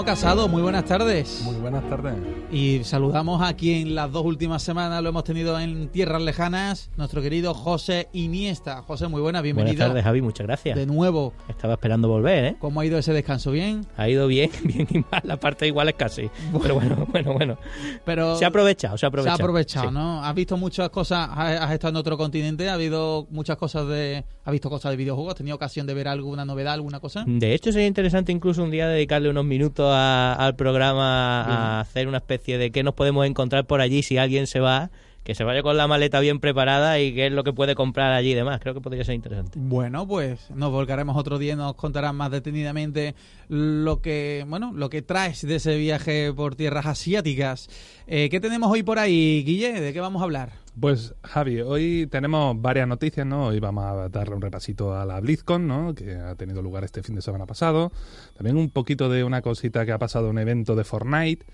Guillermo Casado, muy buenas tardes. Muy buenas tardes. Y saludamos a quien las dos últimas semanas lo hemos tenido en tierras lejanas, nuestro querido José Iniesta. José, muy buenas, bienvenido. Buenas tardes, Javi, muchas gracias. De nuevo. Estaba esperando volver, ¿eh? ¿Cómo ha ido ese descanso? ¿Bien? Ha ido bien, bien y mal. La parte igual es casi. Pero bueno, bueno, bueno. Pero Se ha aprovechado, se ha aprovechado. Se ha aprovechado, Sí. ¿no? ¿Has visto muchas cosas? ¿Has has estado en otro continente? ¿Ha habido muchas cosas de... ¿Has visto cosas de videojuegos? ¿Has tenido ocasión de ver alguna novedad, alguna cosa? De hecho, sería interesante incluso un día dedicarle unos minutos a- al programa a hacer una especie de qué nos podemos encontrar por allí si alguien se va, que se vaya con la maleta bien preparada y qué es lo que puede comprar allí y demás. Creo que podría ser interesante. Bueno, pues nos volcaremos otro día y nos contarás más detenidamente lo que, bueno, lo que traes de ese viaje por tierras asiáticas. Eh, ¿Qué tenemos hoy por ahí, Guille? ¿De qué vamos a hablar? Pues Javi, hoy tenemos varias noticias, ¿no? Hoy vamos a darle un repasito a la BlizzCon, ¿no? Que ha tenido lugar este fin de semana pasado. También un poquito de una cosita que ha pasado en un evento de Fortnite.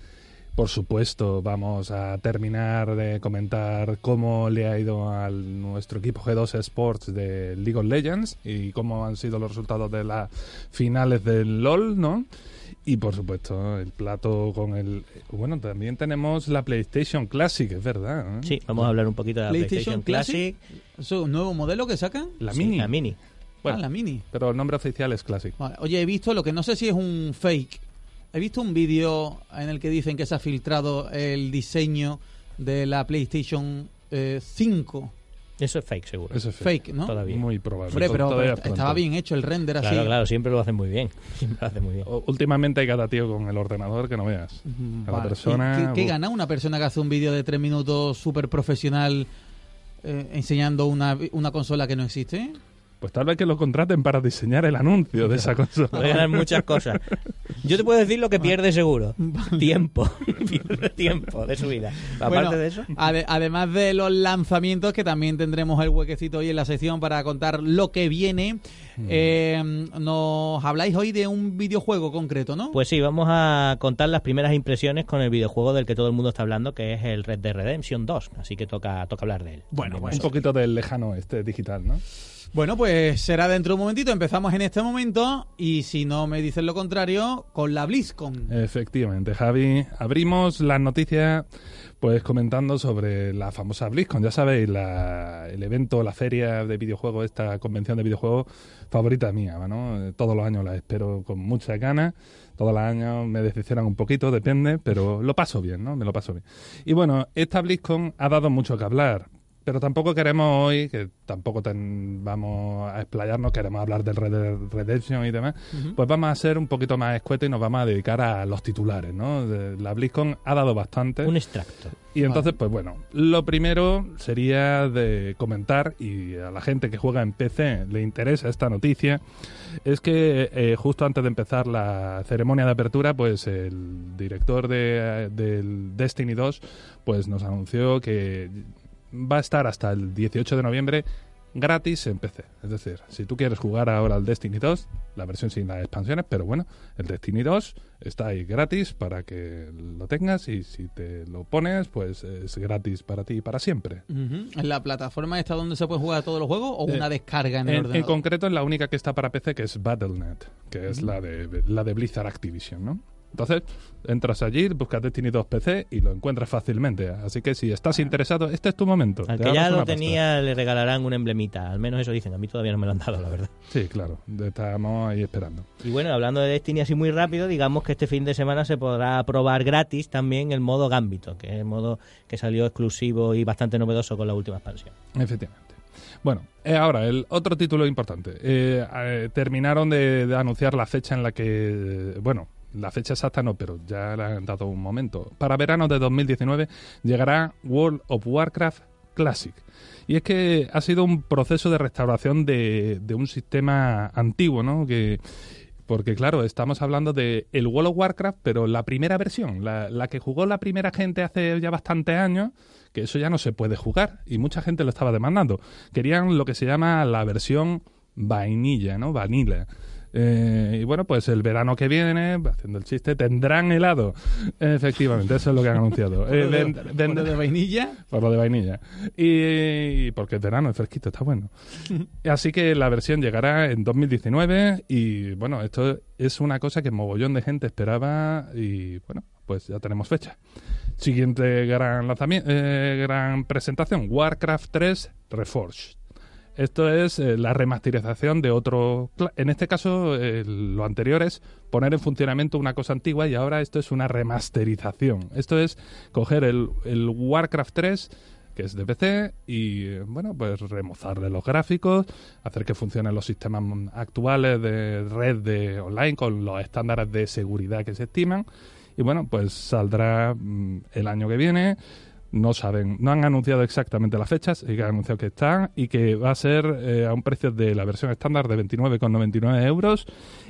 Por supuesto, vamos a terminar de comentar cómo le ha ido a nuestro equipo G2 Sports de League of Legends y cómo han sido los resultados de las finales del LOL, ¿no? Y por supuesto, el plato con el... Bueno, también tenemos la PlayStation Classic, es verdad. ¿eh? Sí, vamos a hablar un poquito de la PlayStation PlayStation, Classic. ¿Es un nuevo modelo que sacan? La Sí, Mini. La Mini. Bueno, ah, la Mini. Pero el nombre oficial es Classic. Vale. Oye, he visto lo que no sé si es un fake. He visto un vídeo en el que dicen que se ha filtrado el diseño de la PlayStation eh, 5. Eso es fake, seguro. Eso es Fake, ¿no? Todavía. Muy probable. Hombre, pero, todavía estaba bien hecho el render así. Claro, claro, siempre lo hacen muy bien. Siempre lo hacen muy bien. O- Últimamente hay cada tío con el ordenador que no veas. Mm, Cada vale. persona... ¿Y ¿Qué, gana una persona que hace un vídeo de tres minutos súper profesional eh, enseñando una, una consola que no existe? Pues tal vez que lo contraten para diseñar el anuncio de esa consola. Puede ganar muchas cosas. Yo te puedo decir lo que pierde seguro. Tiempo. pierde tiempo de su vida. Aparte Bueno, de eso. ade- además de los lanzamientos, que también tendremos el huequecito hoy en la sección para contar lo que viene, Mm. eh, nos habláis hoy de un videojuego concreto, ¿no? Pues sí, vamos a contar las primeras impresiones con el videojuego del que todo el mundo está hablando, que es el Red Dead Redemption 2. Así que toca, toca hablar de él. Bueno, También Un poquito del lejano este digital, ¿no? Bueno, pues será dentro de un momentito. Empezamos en este momento y si no me dicen lo contrario, con la BlizzCon. Efectivamente, Javi. Abrimos las noticias pues comentando sobre la famosa BlizzCon. Ya sabéis, la- el evento, la feria de videojuegos, esta convención de videojuegos favorita mía, ¿no? Todos los años la espero con mucha ganas. Todos los años me decepcionan un poquito, depende, pero lo paso bien, ¿no? Me lo paso bien. Y bueno, esta BlizzCon ha dado mucho que hablar. Pero tampoco queremos hoy, que tampoco ten- vamos a explayarnos, queremos hablar del Red Dead Redemption y demás, pues vamos a ser un poquito más escuetos y nos vamos a dedicar a los titulares, ¿no? La BlizzCon ha dado bastante. Un extracto. Y entonces, pues bueno, lo primero sería de comentar, y a la gente que juega en PC le interesa esta noticia, es que eh, justo antes de empezar la ceremonia de apertura, pues el director de, del Destiny 2 pues nos anunció que va a estar hasta el 18 de noviembre gratis en PC. Es decir, si tú quieres jugar ahora al Destiny 2, la versión sin las expansiones, pero bueno, el Destiny 2 está ahí gratis para que lo tengas y si te lo pones, pues es gratis para ti y para siempre. ¿En la plataforma está donde se puede jugar a todos los juegos o Eh, una descarga en el En, en ordenador? concreto, es la única que está para PC, que es Battle.net, que es la de la de Blizzard Activision, ¿no? Entonces, entras allí, buscas Destiny 2 PC y lo encuentras fácilmente. Así que si estás interesado, este es tu momento. Al que ya lo pasta. tenía le regalarán un emblemita. Al menos eso dicen. A mí todavía no me lo han dado, la verdad. Sí, claro. Estamos ahí esperando. Y bueno, hablando de Destiny así muy rápido, digamos que este fin de semana se podrá probar gratis también el modo Gambito, que es el modo que salió exclusivo y bastante novedoso con la última expansión. Efectivamente. Bueno, eh, ahora, el otro título importante. Eh, eh, terminaron de, de anunciar la fecha en la que, eh, bueno, la fecha exacta no, pero ya le han dado un momento. Para verano de 2019 llegará World of Warcraft Classic. Y es que ha sido un proceso de restauración de, de un sistema antiguo, ¿no? Que, porque claro, estamos hablando de el World of Warcraft, pero la primera versión, la, la que jugó la primera gente hace ya bastantes años, que eso ya no se puede jugar y mucha gente lo estaba demandando. Querían lo que se llama la versión vainilla, ¿no? Vanilla. Eh, y bueno, pues el verano que viene, haciendo el chiste, tendrán helado. Efectivamente, eso es lo que han anunciado. Eh, ¿Por lo de vainilla? por lo de vainilla. Y, y porque es verano, es fresquito, está bueno. Así que la versión llegará en 2019 y bueno, esto es una cosa que mogollón de gente esperaba y bueno, pues ya tenemos fecha. Siguiente gran lanzamiento, gran presentación, Warcraft 3 Reforged. Esto es eh, la remasterización de otro... En este caso, eh, lo anterior es poner en funcionamiento una cosa antigua y ahora esto es una remasterización. Esto es coger el, el Warcraft 3, que es de PC, y eh, bueno, pues remozarle los gráficos, hacer que funcionen los sistemas actuales de red de online con los estándares de seguridad que se estiman. Y bueno, pues saldrá mm, el año que viene. No saben, no han anunciado exactamente las fechas, y que han anunciado que están y que va a ser eh, a un precio de la versión estándar de 29,99 euros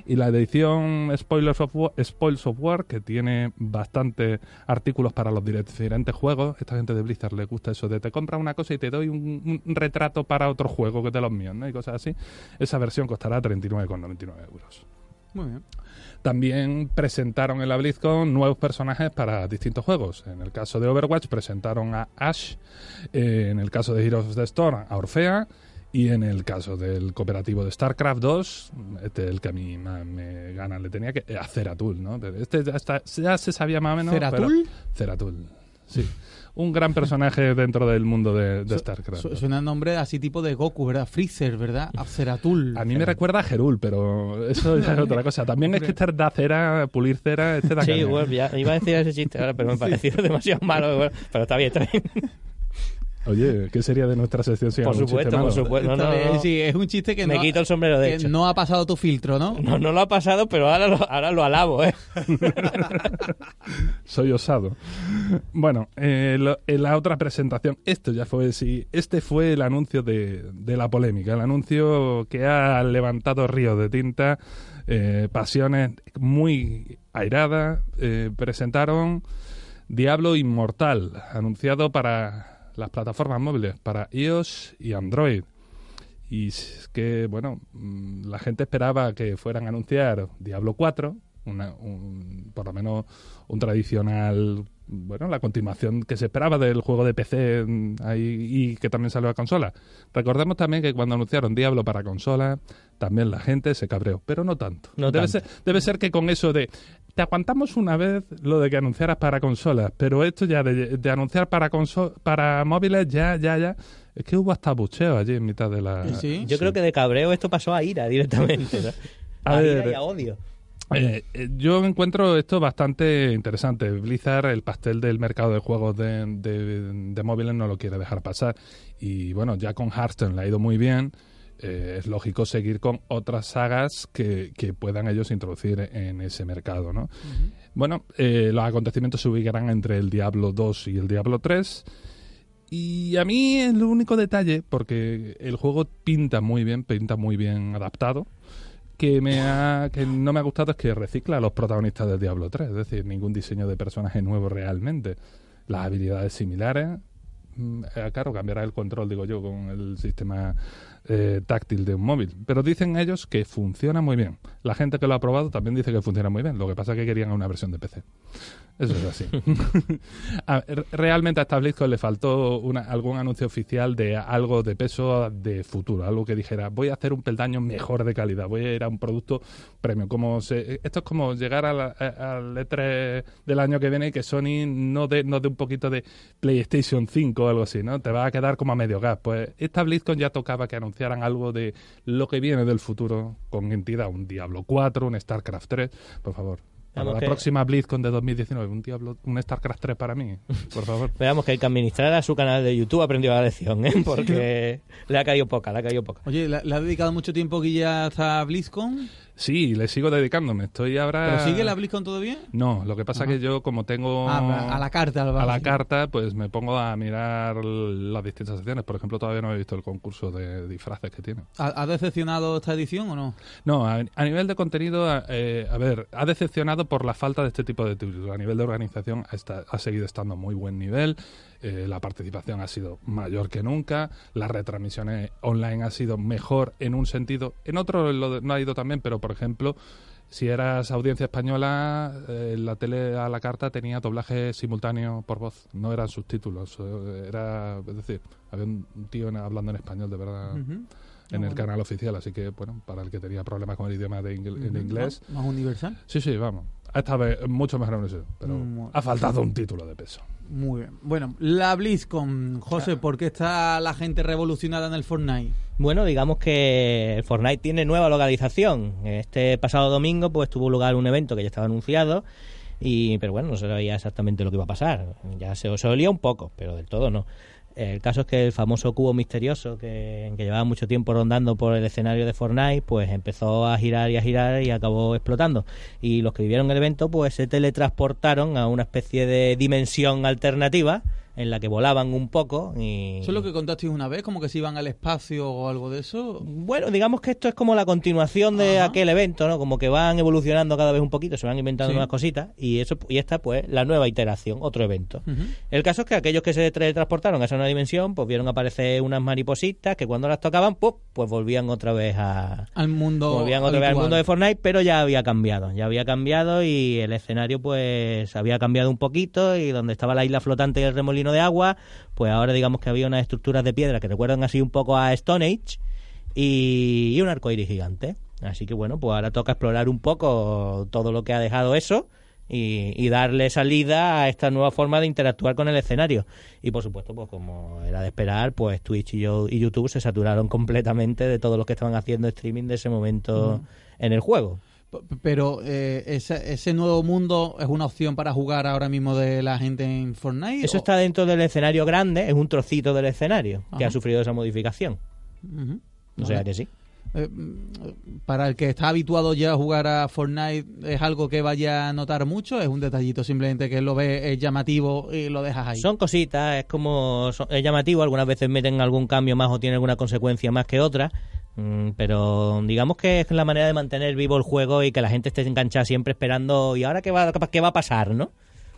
y la edición War, Spoils of War, que tiene bastantes artículos para los diferentes juegos. Esta gente de Blizzard le gusta eso de te compras una cosa y te doy un, retrato para otro juego que de los míos, ¿no? Y cosas así. Esa versión costará 39,99 euros. Muy bien. También presentaron en la BlizzCon nuevos personajes para distintos juegos. En el caso de Overwatch presentaron a Ash, eh, en el caso de Heroes of the Storm a Orfea y en el caso del cooperativo de StarCraft 2, este el que a mí más me gana le tenía que a Ceratul, ¿no? Este ya, está- ya se sabía más o menos. pero- ¿Ceratul? Ceratul, sí. Un gran personaje dentro del mundo de, de Su- StarCraft. Su- 2. Suena nombre así tipo de Goku, ¿verdad? Freezer, ¿verdad? Aceratul. A mí me recuerda a Gerul, pero eso ya es otra cosa. También es que este da cera, pulir cera, este da Sí, bueno, ya iba a decir ese chiste ahora, pero me pareció demasiado malo. bueno, pero está bien, está bien. Oye, ¿qué sería de nuestra sección sin Por supuesto, por supuesto. No, Está no, bien, no. Sí, es un chiste que, Me no, quito el sombrero, de que hecho. no ha pasado tu filtro, ¿no? No, no lo ha pasado, pero ahora lo, ahora lo alabo, ¿eh? Soy osado. Bueno, eh, lo- en la otra presentación, esto ya fue, sí, este fue el anuncio de, de la polémica, el anuncio que ha levantado ríos de tinta, eh, pasiones muy airadas. eh, presentaron Diablo Inmortal, anunciado para las plataformas móviles, para iOS y Android. Y es que, bueno, mm, la gente esperaba que fueran a anunciar Diablo 4, una- un- por lo menos un tradicional, bueno, la continuación que se esperaba del juego de PC mm, ahí, y que también salió a consola. Recordemos también que cuando anunciaron Diablo para consola, también la gente se cabreó, pero no tanto. No debe, tanto. Ser, debe ser que con eso de te aguantamos una vez lo de que anunciaras para consolas, pero esto ya de, de anunciar para conso- para móviles ya, ya, ya. Es que hubo hasta bucheo allí en mitad de la. Sí. Yo creo que de cabreo esto pasó a ira directamente. ¿no? A A, ver, ira y a odio. Eh, eh, yo encuentro esto bastante interesante. Blizzard, el pastel del mercado de juegos de, de- de móviles, no lo quiere dejar pasar. Y bueno, ya con Hearthstone le ha ido muy bien. eh, es lógico seguir con otras sagas que, que puedan ellos introducir en ese mercado, ¿no? Bueno, eh, los acontecimientos se ubicarán entre el Diablo 2 y el Diablo 3. Y a mí el único detalle, porque el juego pinta muy bien, pinta muy bien adaptado, que me ha, que no me ha gustado es que recicla a los protagonistas del Diablo 3, es decir, ningún diseño de personaje nuevo realmente. Las habilidades similares. Mm, eh, Claro, cambiará el control, digo yo, con el sistema eh, táctil de un móvil. Pero dicen ellos que funciona muy bien. La gente que lo ha probado también dice que funciona muy bien. Lo que pasa es que querían una versión de PC. Eso es así. A- Realmente a esta BlizzCon le faltó una- algún anuncio oficial de algo de peso de futuro, algo que dijera, voy a hacer un peldaño mejor de calidad, voy a ir a un producto premium. Como se- esto es como llegar al E3 del año que viene y que Sony no dé no dé un poquito de PlayStation 5 o algo así, ¿no? Te va a quedar como a medio gas. Pues esta BlizzCon ya tocaba que anunciaran algo de lo que viene del futuro con entidad, un Diablo 4, un StarCraft 3, por favor. Para la que- próxima BlizzCon de 2019, un Diablo, un StarCraft 3 para mí, por favor. Veamos que el que administrara su canal de YouTube aprendió la lección, ¿eh? porque le ha caído poca, le ha caído poca. Oye, ¿le, ha dedicado mucho tiempo Guille hasta BlizzCon? Sí, le sigo dedicándome. Estoy ahora. ¿Pero sigue la BlizzCon todavía? No, lo que pasa Ajá. que yo, como tengo. Ah, a la carta. a la carta, pues me pongo a mirar las distintas secciones. Por ejemplo, todavía no he visto el concurso de disfraces que tiene. ¿Ha, ha decepcionado esta edición o no? No, a, a nivel de contenido, a- eh, a ver, ha decepcionado por la falta de este tipo de títulos. A nivel de organización ha, esta- ha seguido estando a muy buen nivel. Eh, la participación ha sido mayor que nunca. Las retransmisiones online ha sido mejor en un sentido. En otro lo de- no ha ido también, pero por ejemplo, si eras audiencia española, eh, la tele a la carta tenía doblaje simultáneo por voz, no eran subtítulos. eh, Era, es decir, había un tío en- hablando en español de verdad en el canal oficial, así que bueno, para el que tenía problemas con el idioma de ingl- en inglés, Más universal. sí, sí, vamos. Esta vez mucho mejor en eso, pero Mm, ha faltado un título de peso. Muy bien. Bueno, la BlizzCon, José, ¿por qué está la gente revolucionada en el Fortnite? Bueno, digamos que el Fortnite tiene nueva localización. Este pasado domingo pues tuvo lugar un evento que ya estaba anunciado, y pero bueno, no se sabía exactamente lo que iba a pasar. Ya se, se olía un poco, pero del todo no. El caso es que el famoso cubo misterioso que, que llevaba mucho tiempo rondando por el escenario de Fortnite, pues empezó a girar y a girar y acabó explotando. Y los que vivieron el evento, pues se teletransportaron a una especie de dimensión alternativa en la que volaban un poco y... ¿Eso es lo que contasteis una vez? ¿Como que se iban al espacio o algo de eso? Bueno, digamos que esto es como la continuación de Ajá. aquel evento, ¿no? Como que van evolucionando cada vez un poquito, se van inventando Sí. nuevas cositas y eso y esta pues la nueva iteración, otro evento. El caso es que aquellos que se teletransportaron a esa nueva dimensión, pues vieron aparecer unas maripositas que cuando las tocaban, ¡pum! pues volvían otra vez a Al mundo. volvían otra vez al mundo de Fortnite, pero ya había cambiado, ya había cambiado y el escenario pues había cambiado un poquito y donde estaba la isla flotante y el remolino de agua, pues ahora digamos que había unas estructuras de piedra que recuerdan así un poco a Stone Age y, y un arcoíris gigante. Así que bueno, pues ahora toca explorar un poco todo lo que ha dejado eso y, y darle salida a esta nueva forma de interactuar con el escenario. Y por supuesto, pues como era de esperar, pues Twitch y, yo- y YouTube se saturaron completamente de todos los que estaban haciendo streaming de ese momento en el juego. Pero eh, ese, ese nuevo mundo es una opción para jugar ahora mismo de la gente en Fortnite. Eso o- está dentro del escenario grande, es un trocito del escenario que Ajá. ha sufrido esa modificación. Ujú. O sea que sí. Eh, para el que está habituado ya a jugar a Fortnite, ¿es algo que vaya a notar mucho? ¿Es un detallito simplemente que lo ve es llamativo y lo dejas ahí? Son cositas, es como son- es llamativo, algunas veces meten algún cambio más o tiene alguna consecuencia más que otra, pero digamos que es la manera de mantener vivo el juego y que la gente esté enganchada siempre esperando y ahora qué va, qué va a pasar, ¿no?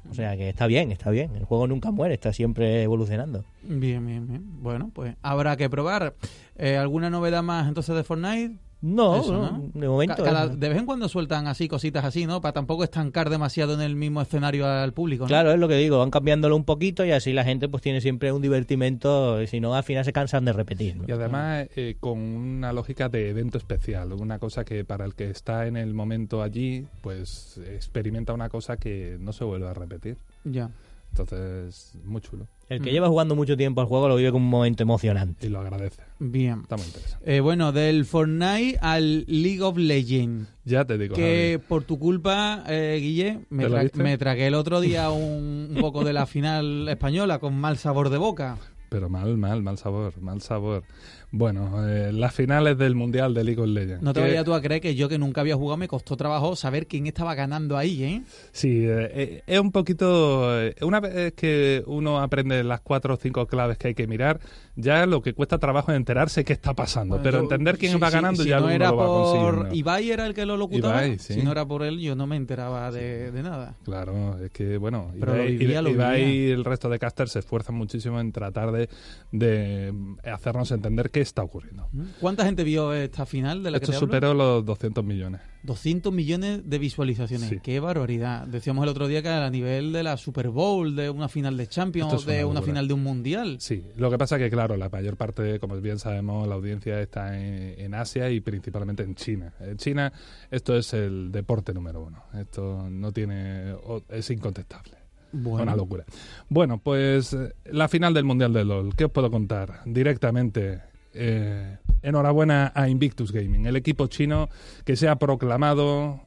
O sea que está bien, está bien, el juego nunca muere, está siempre evolucionando. Bien, bien, bien. Bueno, pues habrá que probar. Eh, ¿Alguna novedad más entonces de Fortnite? No, Eso, no, ¿no? de momento. Ca- cada- eso. de vez en cuando sueltan así cositas así, ¿no? Para tampoco estancar demasiado en el mismo escenario al público, ¿no? Claro, es lo que digo, van cambiándolo un poquito y así la gente pues tiene siempre un divertimento, y si no al final se cansan de repetir. ¿no? Y además eh, con una lógica de evento especial, una cosa que para el que está en el momento allí, pues experimenta una cosa que no se vuelve a repetir. Ya. Entonces, muy chulo. El que Mm. lleva jugando mucho tiempo al juego lo vive como un momento emocionante. Y lo agradece. Bien. Está muy interesante. Eh, bueno, del Fortnite al League of Legends. Ya te digo, Que Javi. por tu culpa, eh, Guille, me, ¿Te lo tra- me tragué el otro día un, un poco de la final española con mal sabor de boca. Pero mal, mal, mal sabor, mal sabor. Bueno, eh, las finales del Mundial de League of Legends. No te Que- vayas tú a creer que yo que nunca había jugado me costó trabajo saber quién estaba ganando ahí, ¿eh? Sí, eh, eh, es un poquito... eh, una vez que uno aprende las cuatro o cinco claves que hay que mirar, ya lo que cuesta trabajo es enterarse qué está pasando. Bueno, pero yo- entender quién si- va si- ganando si ya no uno era lo va por. Ibai era el que lo locutaba. Ibai, sí. Si no era por él, yo no me enteraba de, de nada. Claro, es que bueno, Pero lo Ibai, vivía, lo Ibai vivía. y el resto de casters se esfuerzan muchísimo en tratar de, de hacernos entender qué qué está ocurriendo. ¿Cuánta gente vio esta final de la Esto que te hablo? superó los 200 millones. 200 millones de visualizaciones. Sí. Qué barbaridad. Decíamos el otro día que a nivel de la Super Bowl, de una final de Champions, es de una final de un mundial. Sí, lo que pasa que, claro, la mayor parte, como bien sabemos, la audiencia está en, en Asia y principalmente en China. En China esto es el deporte número uno. Esto no tiene... es incontestable. Bueno, Una locura. Bueno, pues eh, la final del Mundial de LOL. ¿Qué os puedo contar? Directamente, eh, enhorabuena a Invictus Gaming, el equipo chino que se ha proclamado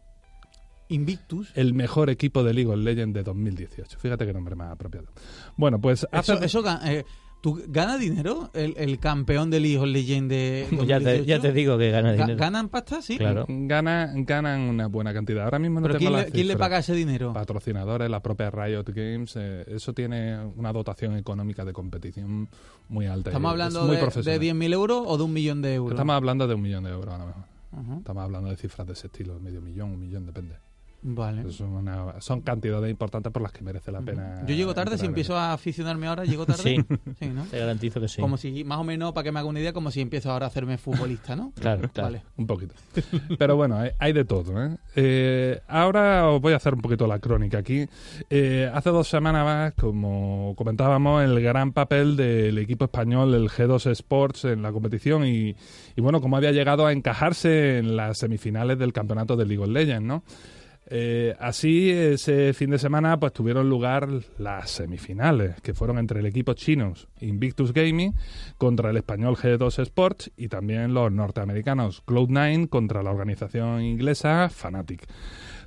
Invictus. el mejor equipo de League of Legends de 2018. Fíjate qué nombre más apropiado. Bueno, pues hace... Eso, eso ga- eh, ¿tú gana dinero el, el campeón de League of Legends de ya, te, 2018? ya te digo que gana Ga- dinero. ¿Ganan pasta? Sí. Claro. Gana, ganan una buena cantidad. Ahora mismo no ¿Pero tengo quién la le, quién le paga ese dinero? Patrocinadores, la propia Riot Games, eh, eso tiene una dotación económica de competición muy alta. ¿Estamos es hablando muy de, de 10.000 euros o de un millón de euros? Estamos hablando de un millón de euros a lo mejor. Ajá. Estamos hablando de cifras de ese estilo, medio millón, un millón, depende. Vale. Es una- son cantidades importantes por las que merece la pena. Yo llego tarde, si empiezo a aficionarme ahora, llego tarde. Sí. Sí, ¿no? Te garantizo que sí. Como si, más o menos, para que me haga una idea, como si empiezo ahora a hacerme futbolista, ¿no? Claro, claro. Vale. Un poquito. Pero bueno, hay, hay de todo. ¿eh? Eh, ahora os voy a hacer un poquito la crónica aquí. Eh, hace dos semanas más, como comentábamos, el gran papel del equipo español, el G2 Sports, en la competición y, y bueno, cómo había llegado a encajarse en las semifinales del campeonato de League of Legends, ¿no? Eh, así, ese fin de semana, pues tuvieron lugar las semifinales, que fueron entre el equipo chino Invictus Gaming contra el español G2 Sports y también los norteamericanos Cloud9 contra la organización inglesa Fnatic.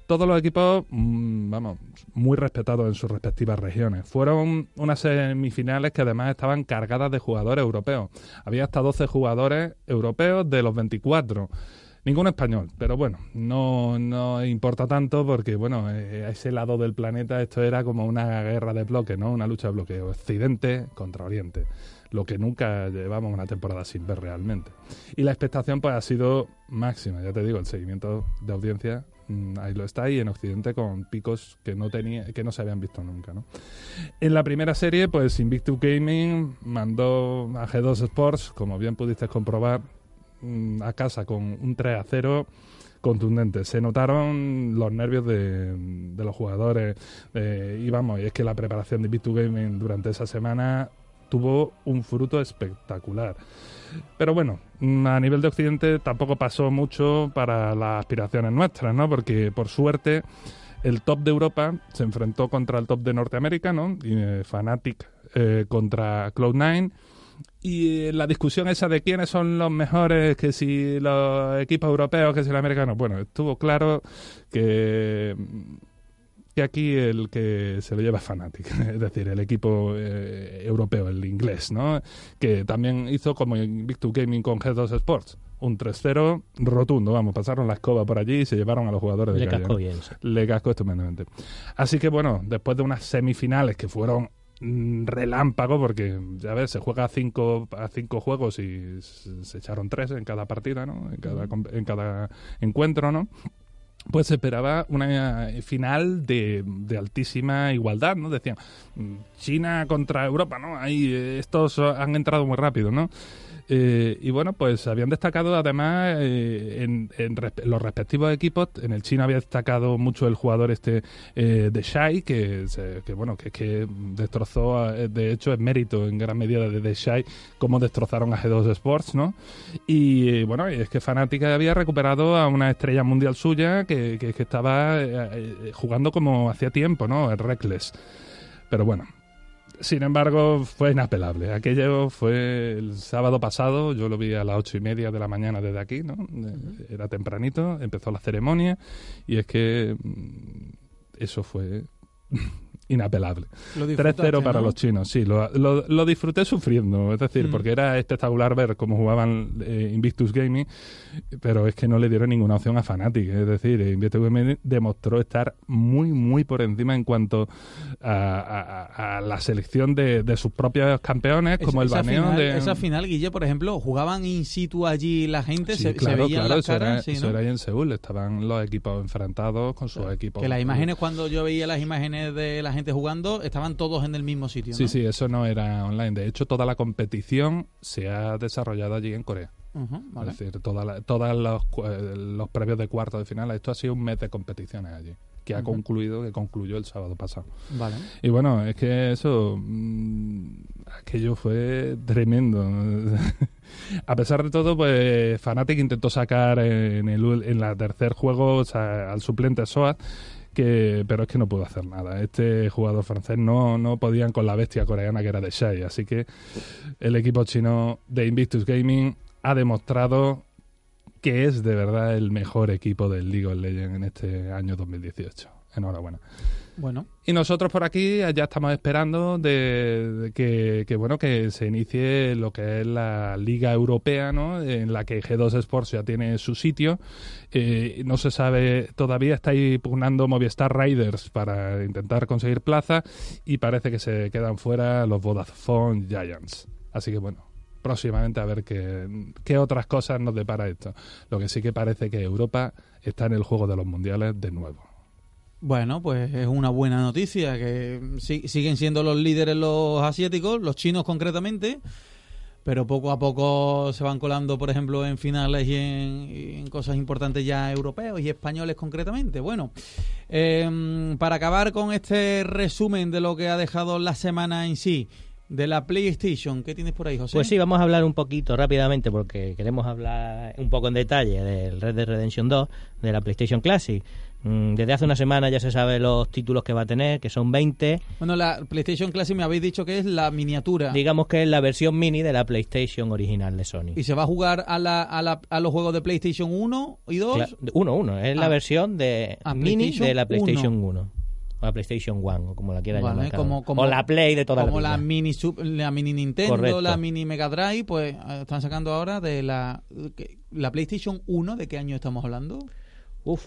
Todos los equipos, mm, vamos, muy respetados en sus respectivas regiones. Fueron unas semifinales que además estaban cargadas de jugadores europeos. Había hasta 12 jugadores europeos de los 24. Ningún español, pero bueno, no, no importa tanto porque, bueno, eh, a ese lado del planeta esto era como una guerra de bloques, ¿no? Una lucha de bloques, Occidente contra Oriente, lo que nunca llevamos una temporada sin ver realmente. Y la expectación pues ha sido máxima, ya te digo, el seguimiento de audiencia mm, ahí lo está y en Occidente con picos que no tenía que no se habían visto nunca, ¿no? En la primera serie, pues Invictus Gaming mandó a G2 Sports, como bien pudiste comprobar, a casa con un 3 a 0 contundente. Se notaron los nervios de, de los jugadores. eh, y vamos, y es que la preparación de Invictus Gaming durante esa semana tuvo un fruto espectacular. Pero bueno, mm, a nivel de Occidente tampoco pasó mucho para las aspiraciones nuestras, ¿no? Porque por suerte el top de Europa se enfrentó contra el top de Norteamérica, ¿no? Eh, Fnatic eh, contra Cloud9. Y la discusión esa de quiénes son los mejores, que si los equipos europeos, que si los americanos, bueno, estuvo claro que, que aquí el que se lo lleva es Fnatic, es decir, el equipo eh, europeo, el inglés, ¿no? Que también hizo como Invictus Gaming con G2 Sports, un 3-0 rotundo, vamos, pasaron la escoba por allí y se llevaron a los jugadores de Le calle, cascó ¿no? bien. sí. le cascó estupendamente. Así que bueno, después de unas semifinales que fueron relámpago, porque ya ves, se juega a cinco, a cinco juegos y se, echaron tres en cada partida, ¿no? En cada, en cada encuentro, ¿no? Pues se esperaba una final de, de altísima igualdad, ¿no? Decían, mm, China contra Europa, ¿no? Ahí eh, estos han entrado muy rápido, ¿no? Eh, y bueno, pues habían destacado además eh, en, en los respectivos equipos. En el chino había destacado mucho el jugador este eh, de Shai, que, que bueno, que, que destrozó, eh, de hecho es mérito en gran medida de, de Shai cómo destrozaron a G2 Sports, ¿no? Y eh, bueno, es que Fnatic había recuperado a una estrella mundial suya que, que- que estaba jugando como hacía tiempo, ¿no? El Reckless. Pero bueno, sin embargo, fue inapelable. Aquello fue el sábado pasado, yo lo vi a las ocho y media de la mañana desde aquí, ¿no? Era tempranito, empezó la ceremonia y es que mm, eso fue inapelable. Lo disfrutaste, 3-0 para ¿no? los chinos, sí, lo, lo- lo disfruté sufriendo, es decir, Mm. porque era espectacular ver cómo jugaban eh, Invictus Gaming, pero es que no le dieron ninguna opción a Fnatic, es decir, eh, Invictus Gaming demostró estar muy, muy por encima en cuanto a, a- a la selección de, de sus propios campeones, como el baneo final, de... Esa final, Guille, por ejemplo, jugaban in situ allí la gente, Sí, se, veían claro, las eso, era, caras, sí, eso ¿no? era ahí en Seúl, estaban los equipos enfrentados con sus equipos. Que las imágenes, cuando yo veía las imágenes de la gente jugando, estaban todos en el mismo sitio. Sí, ¿no? sí, eso no era online. De hecho, toda la competición se ha desarrollado allí en Corea. Ujú, vale. Es decir, toda todos los, eh, los previos de cuartos de final, esto ha sido un mes de competiciones allí, que ha concluido, que concluyó el sábado pasado. Vale. Y bueno, es que eso, mm, aquello fue tremendo. A pesar de todo, pues Fnatic intentó sacar en, el, en la tercer juego o sea, al suplente Soat, que, pero es que no pudo hacer nada. Este jugador francés no, no podían con la bestia coreana que era de Shai, así que el equipo chino de Invictus Gaming ha demostrado que es de verdad el mejor equipo del League of Legends en este año 2018. Enhorabuena. Bueno, Y nosotros por aquí ya estamos esperando de, de que, que, bueno que se inicie lo que es la Liga Europea, ¿no? En la que G2 Sports ya tiene su sitio. Eh, no se sabe todavía está ahí pugnando Movistar Riders para intentar conseguir plaza y parece que se quedan fuera los Vodafone Giants. Así que bueno. Próximamente a ver qué, qué otras cosas nos depara esto. Lo que sí que parece que Europa está en el juego de los mundiales de nuevo. Bueno, pues es una buena noticia que si- siguen siendo los líderes los asiáticos, los chinos concretamente, pero poco a poco se van colando, por ejemplo, en finales y en, y en cosas importantes ya europeos y españoles concretamente. Bueno, eh, para acabar con este resumen de lo que ha dejado la semana en sí, de la PlayStation, ¿qué tienes por ahí, José? Pues sí, vamos a hablar un poquito rápidamente porque queremos hablar un poco en detalle del Red Dead Redemption 2, de la PlayStation Classic. Mm, Desde hace una semana ya se sabe los títulos que va a tener, que son 20. Bueno, la PlayStation Classic me habéis dicho que es la miniatura. Digamos que es la versión mini de la PlayStation original de Sony. ¿Y se va a jugar a, la, a, la, a los juegos de PlayStation 1 y 2? Cla- Uno, uno. Es la Ah. versión de Ah, mini de la PlayStation 1. 1. O la PlayStation 1, o como la quieran Vale, llamar. como- o la Play de toda como la mini, la mini Nintendo, Correcto. la mini Mega Drive, pues eh, están sacando ahora de la la PlayStation 1, ¿de qué año estamos hablando? Uf.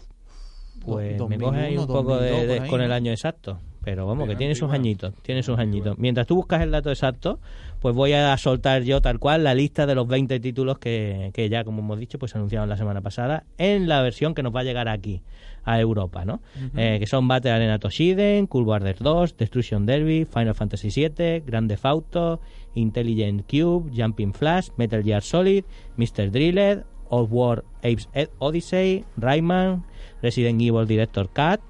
Pues me coge ahí 2001, un poco de, 2002 de- por ahí, con el año exacto. Pero vamos, que tiene sus añitos. Tiene sus añitos. Mientras tú buscas el dato exacto, pues voy a soltar yo tal cual la lista de los 20 títulos que, que ya, como hemos dicho, pues se anunciaron la semana pasada en la versión que nos va a llegar aquí, a Europa, ¿no? Eh, que son Battle Arena Toshiden, Cool Borders 2, Destruction Derby, Final Fantasy VII, Grand Theft Auto, Intelligent Cube, Jumping Flash, Metal Gear Solid, Mr. Driller, Old War Apes Odyssey, Rayman, Resident Evil Director Cut,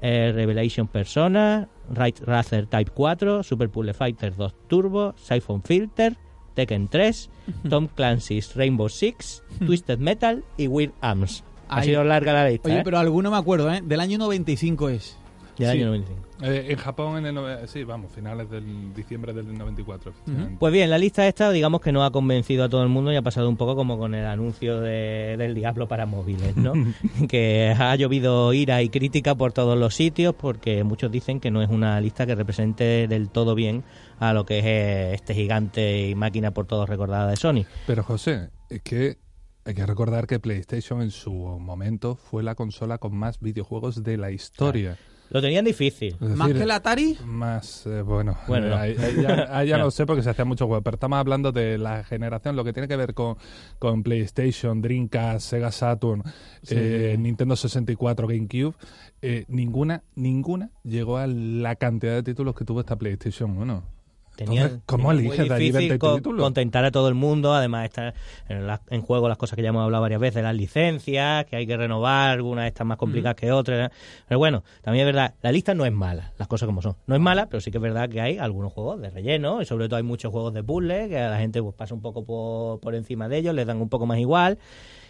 eh, Revelation Persona, Right Racer Type 4, Super Puzzle Fighter 2 Turbo, Siphon Filter, Tekken 3, Tom Clancy's Rainbow Six, Twisted Metal y Weird Arms. Ha sido larga la lista, Oye, ¿eh? pero alguno me acuerdo, ¿eh? Del año 95 es. Del Sí. año 95. Eh, en Japón, en el nove- sí, vamos, finales del diciembre del 94. efectivamente. Pues bien, la lista esta, digamos que no ha convencido a todo el mundo y ha pasado un poco como con el anuncio de- del Diablo para móviles, ¿no? que ha llovido ira y crítica por todos los sitios porque muchos dicen que no es una lista que represente del todo bien a lo que es eh, este gigante y máquina por todos recordada de Sony. Pero José, es que hay que recordar que PlayStation en su momento fue la consola con más videojuegos de la historia. Lo tenían difícil. Más que la Atari. Más, eh, bueno, Bueno, eh, no. ahí, ahí ya, ahí ya No. sé porque se hacían muchos juegos, pero estamos hablando de la generación, lo que tiene que ver con, con PlayStation, Dreamcast, Sega Saturn, Sí. eh, Nintendo 64, GameCube, eh, ninguna, ninguna llegó a la cantidad de títulos que tuvo esta PlayStation 1. Entonces, ¿cómo tenían eliges muy de allí difícil 20 co- títulos? contentar a todo el mundo. Además, está en, la- en juego las cosas que ya hemos hablado varias veces, las licencias, que hay que renovar, algunas están más complicadas que otras. Pero bueno, también es verdad, la lista no es mala, las cosas como son. No es mala, pero sí que es verdad que hay algunos juegos de relleno y sobre todo hay muchos juegos de puzzle que a la gente pues, pasa un poco por, por encima de ellos, les dan un poco más igual.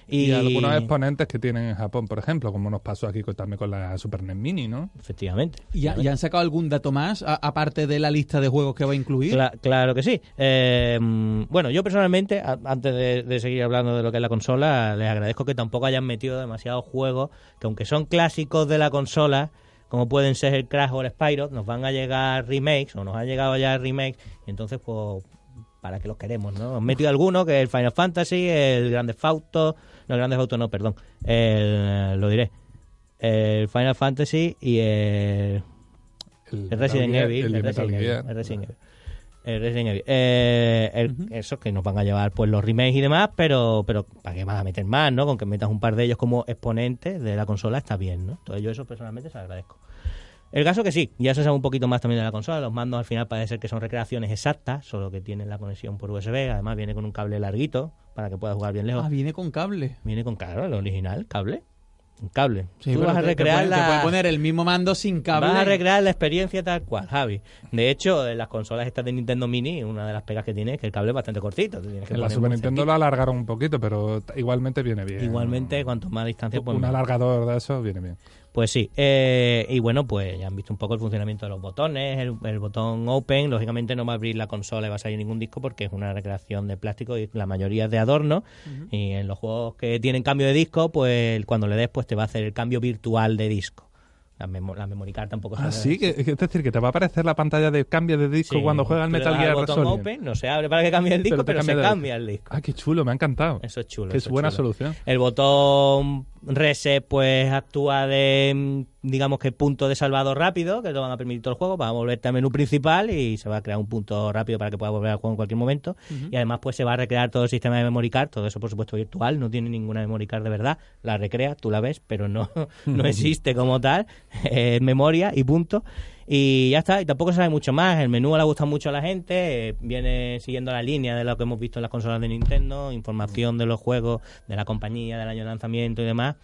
Y, Y, algunos exponentes que tienen en Japón, por ejemplo, como nos pasó aquí con- también con la Super NES Mini, ¿no? Efectivamente. ¿Y, ha- y han sacado algún dato más, aparte de la lista de juegos que va a incluir? Cla- claro que sí. Eh, mm, bueno, yo personalmente, a- antes de, de seguir hablando de lo que es la consola, les agradezco que tampoco hayan metido demasiados juegos que aunque son clásicos de la consola, como pueden ser el Crash o el Spyro, nos van a llegar remakes o nos han llegado ya remakes y entonces pues para que los queremos, ¿no? Han metido algunos, que es el Final Fantasy, el Grand Theft Auto, no, el Grand Theft Auto no, perdón, el, lo diré, el Final Fantasy y el, El, el Resident Evil. el Resident Evil. Gear. el Resident Evil. El Resident Evil. Eh, el- Esos que nos van a llevar pues los remakes y demás, pero pero ¿para qué vas a meter más, no? Con que metas un par de ellos como exponentes de la consola está bien, ¿no? Entonces yo eso personalmente se lo agradezco. El caso que sí, ya se sabe un poquito más también de la consola. Los mandos al final parece ser que son recreaciones exactas, solo que tienen la conexión por USB. Además, viene con un cable larguito para que puedas jugar bien lejos. Ah, viene con cable. Viene con, claro, el original, cable. Un cable. Sí, Tú vas a te- te recrear puede- te la... puede poner el mismo mando sin cable. Vas a recrear la experiencia tal cual, Javi. De hecho, en las consolas estas de Nintendo Mini, una de las pegas que tiene es que el cable es bastante cortito. te tienes que En la Super Nintendo lo cerquita. alargaron un poquito, pero igualmente viene bien. Igualmente, cuanto más distancia, pues un alargador de eso viene bien. Pues sí, eh, y bueno, pues ya han visto un poco el funcionamiento de los botones, el, el botón Open, lógicamente no va a abrir la consola y va a salir ningún disco porque es una recreación de plástico y la mayoría es de adorno, y en los juegos que tienen cambio de disco, pues cuando le des, pues te va a hacer el cambio virtual de disco. La, memo- la memory card tampoco Ah, sí, que, es decir, que te va a aparecer la pantalla de cambio de disco Sí, cuando juega el tú le Metal Gear botón Solid. Open, no se abre para que cambie el disco, Pero pero, se cambia el disco. Ah, qué chulo, me ha encantado. Eso es chulo. Es buena chulo. solución. El botón reset pues actúa de mm, digamos que punto de salvado rápido, que te van a permitir todo el juego, va a volverte al menú principal y se va a crear un punto rápido para que puedas volver al juego en cualquier momento. Y además pues se va a recrear todo el sistema de memory card, todo eso por supuesto virtual, no tiene ninguna memory card de verdad, la recrea, tú la ves, pero no, no existe como tal, es memoria y punto. Y ya está, y tampoco se sabe mucho más. El menú le gusta mucho a la gente, viene siguiendo la línea de lo que hemos visto en las consolas de Nintendo, información de los juegos, de la compañía, del año de lanzamiento y demás.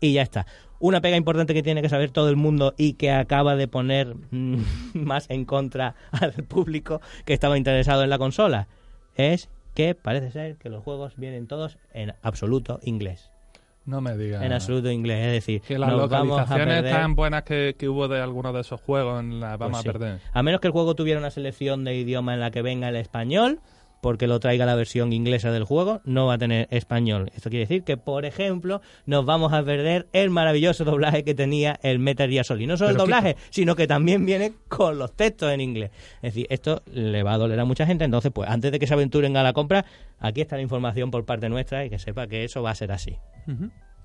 Y ya está. Una pega importante que tiene que saber todo el mundo y que acaba de poner mm, más en contra al público que estaba interesado en la consola es que parece ser que los juegos vienen todos en absoluto inglés. No me digas. En absoluto inglés, es decir, Que las nos vamos a perder- tan buenas que, que hubo de algunos de esos juegos las vamos Pues a sí. perder. A menos que el juego tuviera una selección de idioma en la que venga el español, porque lo traiga la versión inglesa del juego, no va a tener español. Esto quiere decir que, por ejemplo, nos vamos a perder el maravilloso doblaje que tenía el Metal Gear Solid. No solo el doblaje, sino que también viene con los textos en inglés. Es decir, esto le va a doler a mucha gente. Entonces, pues antes de que se aventuren a la compra, aquí está la información por parte nuestra y que sepa que eso va a ser así.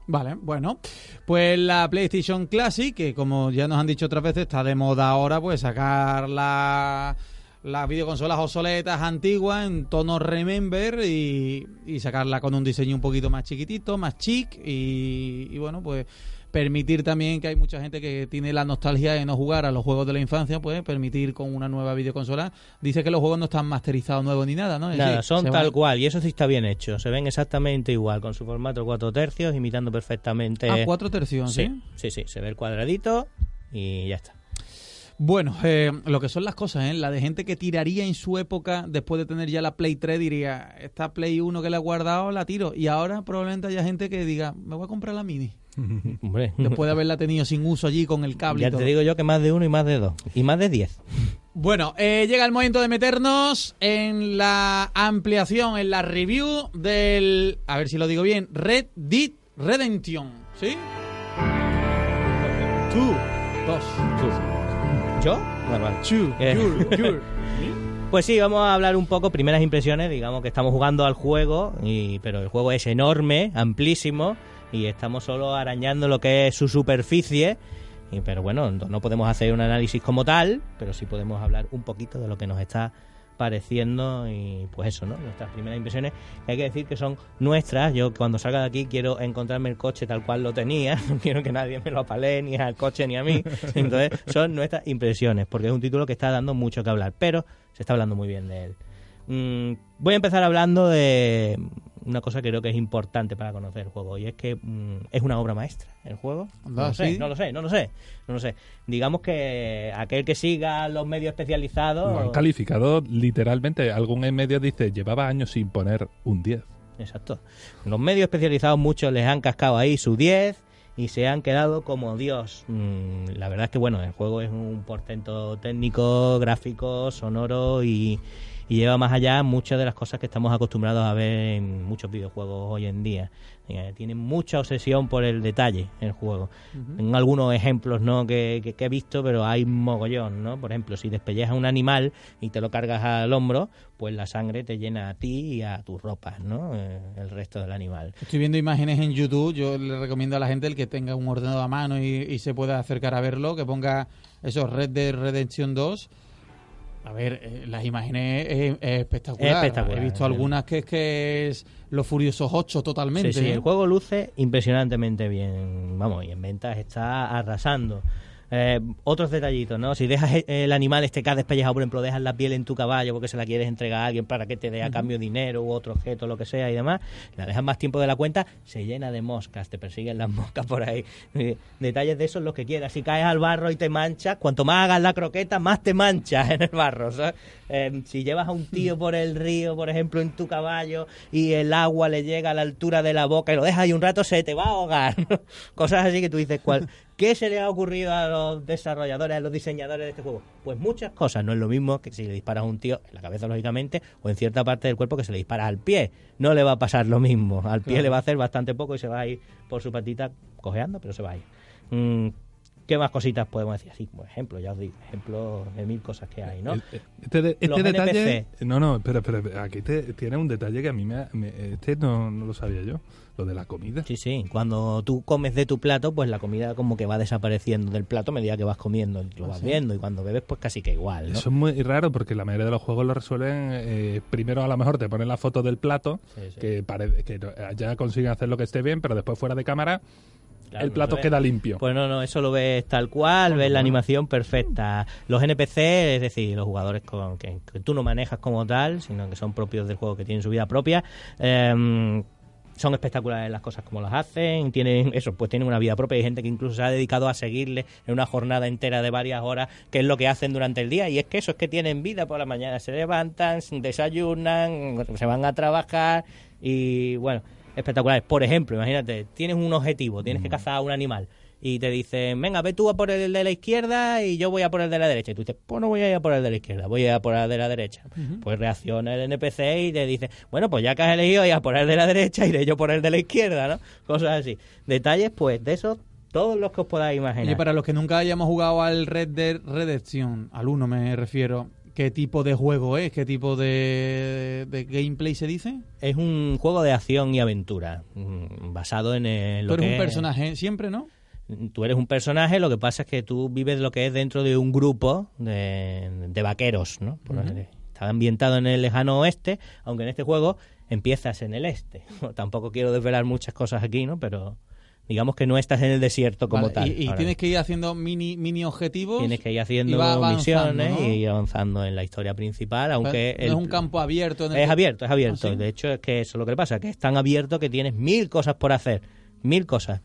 Vale, bueno, pues la PlayStation Classic, que como ya nos han dicho otras veces, está de moda ahora, pues sacar la, las videoconsolas obsoletas antiguas en tono Remember y, y sacarla con un diseño un poquito más chiquitito, más chic y, y bueno, pues permitir también que hay mucha gente que tiene la nostalgia de no jugar a los juegos de la infancia, pues permitir con una nueva videoconsola. Dice que los juegos no están masterizados nuevos ni nada, ¿no? Es Nada, decir, son tal van- cual, y eso sí está bien hecho. Se ven exactamente igual, con su formato 4 tercios, imitando perfectamente. a cuatro tercios, ¿sí? sí, sí, sí, se ve el cuadradito y ya está. Bueno, eh, lo que son las cosas, ¿eh? La de gente que tiraría en su época, después de tener ya la Play 3, diría, esta Play 1 que le he guardado, la tiro. Y ahora probablemente haya gente que diga, me voy a comprar la Mini. Hombre, Después de haberla tenido sin uso allí con el cable ya y todo. te digo yo que más de uno y más de dos. Y más de diez. Bueno, eh, llega el momento de meternos en la ampliación, en la review del, a ver si lo digo bien, Red Dead Redemption. ¿Sí? Two. Dos. ¿Yo? Vale. Eh. Pues sí, vamos a hablar un poco, primeras impresiones, digamos que estamos jugando al juego, y, pero el juego es enorme, amplísimo, y estamos solo arañando lo que es su superficie, y, pero bueno, no no podemos hacer un análisis como tal, pero sí podemos hablar un poquito de lo que nos está pareciendo y pues eso, ¿no? Nuestras primeras impresiones, que hay que decir que son nuestras. Yo cuando salga de aquí quiero encontrarme el coche tal cual lo tenía, no quiero que nadie me lo apalee ni al coche ni a mí. Entonces, son nuestras impresiones, porque es un título que está dando mucho que hablar, pero se está hablando muy bien de él. Mm, voy a empezar hablando de una cosa que creo que es importante para conocer el juego y es que mm, es una obra maestra el juego. No Ah, lo, sé, no lo sé, no lo sé, no lo sé. Digamos que aquel que siga los medios especializados Lo han calificado literalmente. Algún en medio dice, llevaba años sin poner un 10. Exacto. Los medios especializados muchos les han cascado ahí su 10 y se han quedado como Dios. Mm, la verdad es que bueno, el juego es un portento técnico, gráfico, sonoro y, y lleva más allá muchas de las cosas que estamos acostumbrados a ver en muchos videojuegos hoy en día. Eh, tiene mucha obsesión por el detalle el juego. Tengo algunos ejemplos ¿no? que, que- que he visto, pero hay mogollón, ¿no? Por ejemplo, si despellejas a un animal y te lo cargas al hombro, pues la sangre te llena a ti y a tus ropas, ¿no? Eh, el resto del animal. Estoy viendo imágenes en YouTube. Yo le recomiendo a la gente el que tenga un ordenador a mano y, y se pueda acercar a verlo, que ponga eso, Red Dead Redemption 2. A ver, eh, las imágenes es, es espectacular. Es espectacular, He visto algunas que es que es Los Furiosos 8 totalmente. Sí, sí, ¿eh? el juego luce impresionantemente bien. Vamos, y en ventas está arrasando. Eh, otros detallitos, ¿no? Si dejas e- el animal este que has despellejado, por ejemplo, dejas la piel en tu caballo porque se la quieres entregar a alguien para que te dé a cambio dinero u otro objeto, lo que sea y demás, la dejas más tiempo de la cuenta, se llena de moscas, te persiguen las moscas por ahí. Detalles de esos los que quieras. Si caes al barro y te manchas, cuanto más hagas la croqueta, más te manchas en el barro. ¿sabes? Eh, si llevas a un tío por el río, por ejemplo, en tu caballo y el agua le llega a la altura de la boca y lo dejas ahí un rato, se te va a ahogar. Cosas así que tú dices, ¿cuál? ¿Qué se le ha ocurrido a los desarrolladores, a los diseñadores de este juego? Pues muchas cosas. No es lo mismo que si le disparas a un tío en la cabeza, lógicamente, o en cierta parte del cuerpo que se le dispara al pie. No le va a pasar lo mismo. Al pie Claro. le va a hacer bastante poco y se va a ir por su patita cojeando, pero se va a ir. Mm, ¿Qué más cositas podemos decir? Así, por ejemplo, ya os digo, ejemplo de mil cosas que hay, ¿no? Este, de- este Los detalle. NPC. No, no, espera, espera. Aquí te, tiene un detalle que a mí me. me- este no, no lo sabía yo. Lo de la comida. Sí, sí. Cuando tú comes de tu plato, pues la comida como que va desapareciendo del plato a medida que vas comiendo. Lo vas viendo. Y cuando bebes, pues casi que igual, ¿no? Eso es muy raro porque la mayoría de los juegos lo resuelven. eh, primero, a lo mejor te ponen la foto del plato, Sí, sí. que, pare- que ya consiguen hacer lo que esté bien, pero después fuera de cámara Claro, el plato no queda limpio. Pues no, no, eso lo ves tal cual, ves la animación perfecta. Los NPC, es decir, los jugadores con, que, que tú no manejas como tal, sino que son propios del juego, que tienen su vida propia, em, son espectaculares las cosas como las hacen, tienen eso, pues tienen una vida propia. Hay gente que incluso se ha dedicado a seguirle en una jornada entera de varias horas, que es lo que hacen durante el día. Y es que eso es que tienen vida por la mañana, se levantan, desayunan, se van a trabajar y bueno, espectaculares. Por ejemplo, imagínate, tienes un objetivo, tienes que cazar a un animal y te dicen, venga, ve tú a por el de la izquierda y yo voy a por el de la derecha. Y tú dices, pues no voy a ir a por el de la izquierda, voy a ir a por el de la derecha. Pues reacciona el NPC y te dice, bueno, pues ya que has elegido ir a por el de la derecha, iré yo por el de la izquierda, ¿no? Cosas así. Detalles, pues, de esos, todos los que os podáis imaginar. Oye, para los que nunca hayamos jugado al Red Dead Redemption, al 1 me refiero, ¿qué tipo de juego es? ¿Qué tipo de, de gameplay se dice? Es un juego de acción y aventura, mm, basado en el, lo Tú eres que un es- personaje siempre, ¿no? Tú eres un personaje, lo que pasa es que tú vives lo que es dentro de un grupo de, de vaqueros, ¿no? Por- Está ambientado en el lejano oeste, aunque en este juego empiezas en el este. Tampoco quiero desvelar muchas cosas aquí, ¿no? Pero digamos que no estás en el desierto como Vale, tal. Y, tienes mismo. que ir haciendo mini, mini objetivos. Tienes que ir haciendo misiones ¿no? y avanzando en la historia principal, no aunque... el- es un campo abierto. En el es que- abierto, es abierto. ¿Ah, sí? De hecho, es que eso es lo que le pasa, que es tan abierto que tienes mil cosas por hacer. Mil cosas.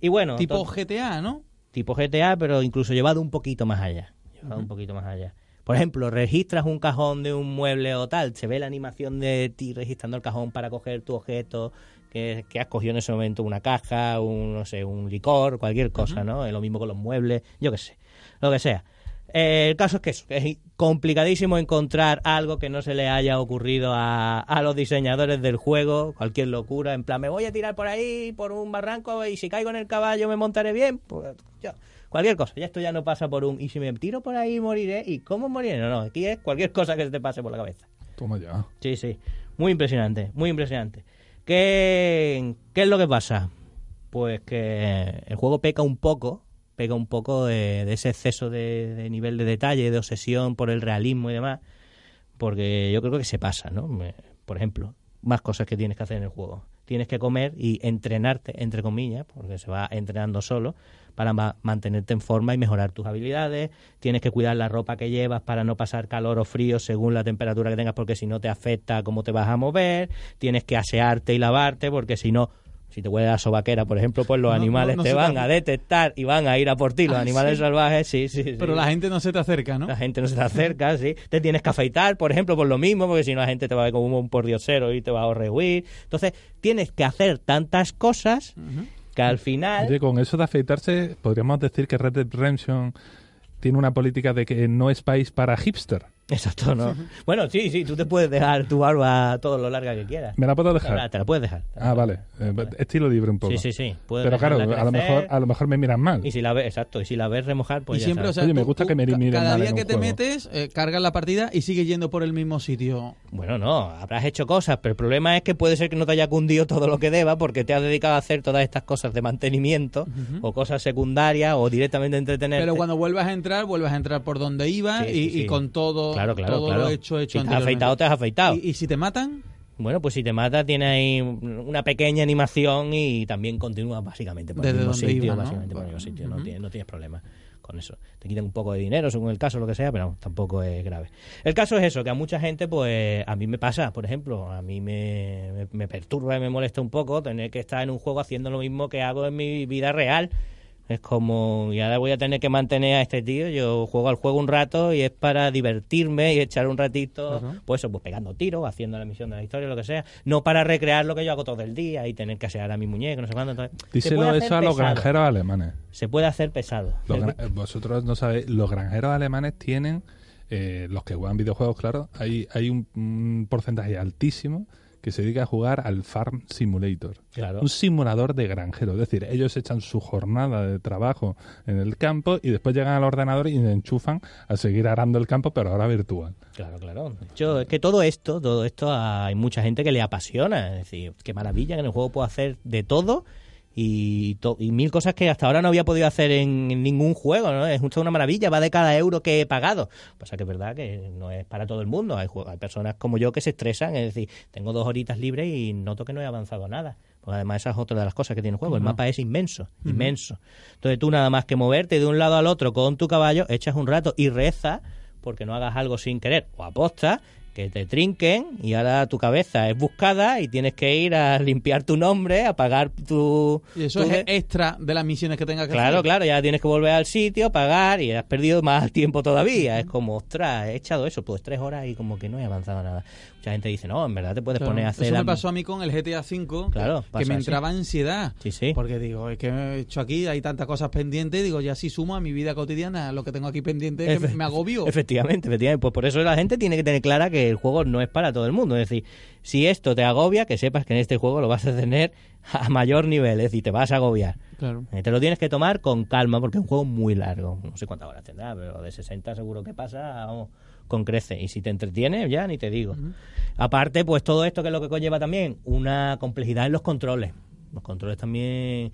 Y bueno... Tipo GTA, ¿no? tipo GTA, pero incluso llevado un poquito más allá. Llevado un poquito más allá. Por ejemplo, registras un cajón de un mueble o tal, se ve la animación de ti registrando el cajón para coger tu objeto que, que has cogido en ese momento, una caja, un, no sé, un licor, cualquier cosa, ¿no? Es lo mismo con los muebles, yo qué sé, lo que sea. Eh, el caso es que que es complicadísimo encontrar algo que no se le haya ocurrido a, a los diseñadores del juego, cualquier locura, en plan, me voy a tirar por ahí, por un barranco, y si caigo en el caballo me montaré bien, pues yo, cualquier cosa, ya esto ya no pasa por un, y si me tiro por ahí moriré, ¿y cómo moriré? No, no, aquí es cualquier cosa que se te pase por la cabeza. Toma ya. Sí, sí. Muy impresionante, muy impresionante. ¿Qué, qué es lo que pasa? Pues que el juego peca un poco, peca un poco de, de ese exceso de, nivel de detalle, de obsesión por el realismo y demás, porque yo creo que se pasa, ¿no? Por ejemplo, más cosas que tienes que hacer en el juego. Tienes que comer y entrenarte, entre comillas, porque se va entrenando solo, para ma- mantenerte en forma y mejorar tus habilidades. Tienes que cuidar la ropa que llevas para no pasar calor o frío según la temperatura que tengas, porque si no te afecta cómo te vas a mover. Tienes que asearte y lavarte, porque si no, si te huele la sobaquera, por ejemplo, pues los No, animales no, no te van a detectar y van a ir a por ti. Los Ah, animales sí. salvajes, sí, sí, sí. Pero la gente no se te acerca, ¿no? La gente no se te acerca, sí. Te tienes que afeitar, por ejemplo, por lo mismo, porque si no la gente te va a ver como un pordiosero y te va a rehuir. Entonces, tienes que hacer tantas cosas al final... Con eso de afeitarse, podríamos decir que Red Dead Redemption tiene una política de que no es país para hipster. Exacto, ¿no? Bueno, sí, sí, tú te puedes dejar tu barba todo lo larga que quieras. ¿Me la puedo dejar? la, te la puedes dejar. Ah, vale. Eh, estilo libre un poco. Sí, sí, sí. puedes Pero claro, a lo mejor a lo mejor me miran mal. Y si la ves, exacto, y si la ves remojar, pues y ya siempre, o sabes. sea, Oye, me gusta tú que me miren Cada mal día en que un te juego. metes, eh, cargas la partida y sigues yendo por el mismo sitio. Bueno, no, habrás hecho cosas, pero el problema es que puede ser que no te haya cundido todo lo que deba porque te has dedicado a hacer todas estas cosas de mantenimiento o cosas secundarias o directamente entretenerte. Pero cuando vuelvas a entrar, vuelves a entrar por donde ibas Sí, y, sí, y sí. con todo, Claro, claro, todo claro. lo hecho, hecho Si te has afeitado, te has afeitado. ¿Y, y si te matan? Bueno, pues si te mata, tiene ahí una pequeña animación y también continúa básicamente por el Desde mismo donde sitio, iba, ¿no? básicamente por el mismo sitio. no, tienes, no tienes problema con eso. Te quitan un poco de dinero, según el caso, lo que sea, pero tampoco es grave. El caso es eso, que a mucha gente, pues, a mí me pasa, por ejemplo, a mí me, me, me perturba y me molesta un poco tener que estar en un juego haciendo lo mismo que hago en mi vida real. Es como, y ahora voy a tener que mantener a este tío. Yo juego al juego un rato y es para divertirme y echar un ratito, pues eso, pues pegando tiros, haciendo la misión de la historia, lo que sea. No para recrear lo que yo hago todo el día y tener que asear a mi muñeco, no sé cuándo. Entonces, se Díselo eso a los pesado. granjeros alemanes. Se puede hacer pesado. Vosotros no sabéis, los granjeros alemanes tienen, eh, los que juegan videojuegos, claro, hay, hay un, un porcentaje altísimo que se dedica a jugar al Farm Simulator. Claro. Un simulador de granjero. Es decir, ellos echan su jornada de trabajo en el campo y después llegan al ordenador y se enchufan a seguir arando el campo, pero ahora virtual. Claro, claro. De hecho, es que todo esto, todo esto hay mucha gente que le apasiona. Es decir, qué maravilla que en el juego puedo hacer de todo y, y mil cosas que hasta ahora no había podido hacer en, en ningún juego, ¿no? Es justo una maravilla, va de cada euro que he pagado. Pasa que es verdad que no es para todo el mundo. Hay, personas como yo que se estresan, es decir, tengo dos horitas libres y noto que no he avanzado nada. Porque además esa es otra de las cosas que tiene el juego. El mapa es inmenso, inmenso. Entonces tú nada más que moverte de un lado al otro con tu caballo, echas un rato y reza porque no hagas algo sin querer o aposta que te trinquen y ahora tu cabeza es buscada y tienes que ir a limpiar tu nombre, a pagar tu... Y eso tu es extra de las misiones que tengas que Claro, hacer. claro, ya tienes que volver al sitio, pagar y has perdido más tiempo todavía. Es como, ostras, he echado eso, pues tres horas y como que no he avanzado nada. Mucha gente dice, no, en verdad te puedes Claro. poner a hacer... Eso me pasó a mí con el GTA V, Claro, que me así. entraba ansiedad. Sí, sí. Porque digo, es que he hecho aquí, hay tantas cosas pendientes, digo, ya si sumo a mi vida cotidiana lo que tengo aquí pendiente, que me agobio. Efectivamente, efectivamente. Pues por eso la gente tiene que tener clara que el juego no es para todo el mundo. Es decir, si esto te agobia, que sepas que en este juego lo vas a tener a mayor nivel, es decir, te vas a agobiar. Claro. Eh, Te lo tienes que tomar con calma porque es un juego muy largo. No sé cuántas horas tendrá, pero de 60 seguro que pasa vamos, con crece. Y si te entretiene, ya ni te digo. Aparte, pues todo esto que es lo que conlleva también una complejidad en los controles. Los controles también...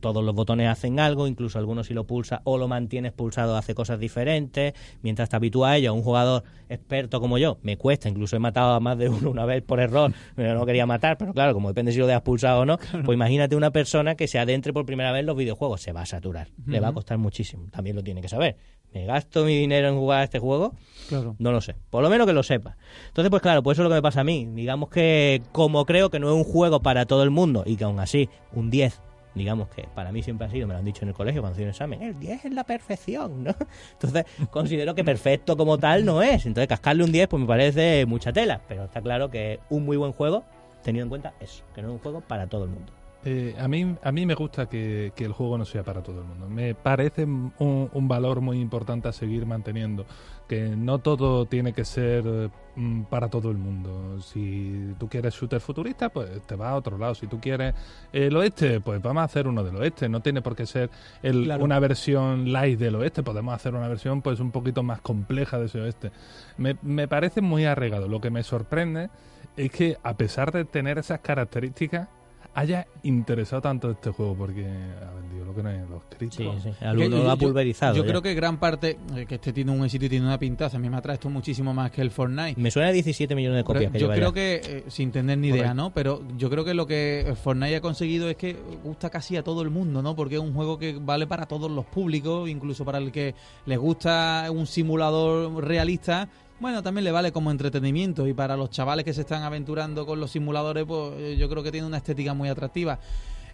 Todos los botones hacen algo, incluso algunos si lo pulsas o lo mantienes pulsado hace cosas diferentes. Mientras te habitúas a ello, un jugador experto como yo, me cuesta, incluso he matado a más de uno una vez por error, pero no quería matar, pero claro, como depende si lo dejas pulsado o no, pues imagínate una persona que se adentre por primera vez en los videojuegos, se va a saturar, le va a costar muchísimo, también lo tiene que saber. ¿Me gasto mi dinero en jugar a este juego? Claro. No lo sé. Por lo menos que lo sepa. Entonces, pues claro, pues eso es lo que me pasa a mí. Digamos que como creo que no es un juego para todo el mundo y que aún así un 10, digamos que para mí siempre ha sido, me lo han dicho en el colegio cuando hacía un examen, el 10 es la perfección, ¿no? Entonces, considero que perfecto como tal no es. Entonces, cascarle un 10 pues me parece mucha tela, pero está claro que es un muy buen juego teniendo en cuenta eso, que no es un juego para todo el mundo. Eh, a, mí, a mí me gusta que, que el juego no sea para todo el mundo. Me parece un, un valor muy importante a seguir manteniendo. Que no todo tiene que ser mm, para todo el mundo. Si tú quieres shooter futurista, pues te vas a otro lado. Si tú quieres el oeste, pues vamos a hacer uno del oeste. No tiene por qué ser el- Claro. una versión light del oeste. Podemos hacer una versión pues un poquito más compleja de ese oeste. Me, me parece muy arregado. Lo que me sorprende es que a pesar de tener esas características haya interesado tanto este juego porque ha vendido lo que no hay en los críticos. Sí, sí. Que Lo, ha pulverizado. Yo creo que gran parte, eh, que este tiene un éxito y tiene una pintaza, a mí me atrae esto muchísimo más que el Fortnite. Me suena a 17 millones de copias que yo creo ya. que, eh, sin tener ni idea. ¿no? Pero yo creo que lo que Fortnite ha conseguido es que gusta casi a todo el mundo, ¿no? Porque es un juego que vale para todos los públicos, incluso para el que les gusta un simulador realista. Bueno, también le vale como entretenimiento y para los chavales que se están aventurando con los simuladores, pues eh, yo creo que tiene una estética muy atractiva.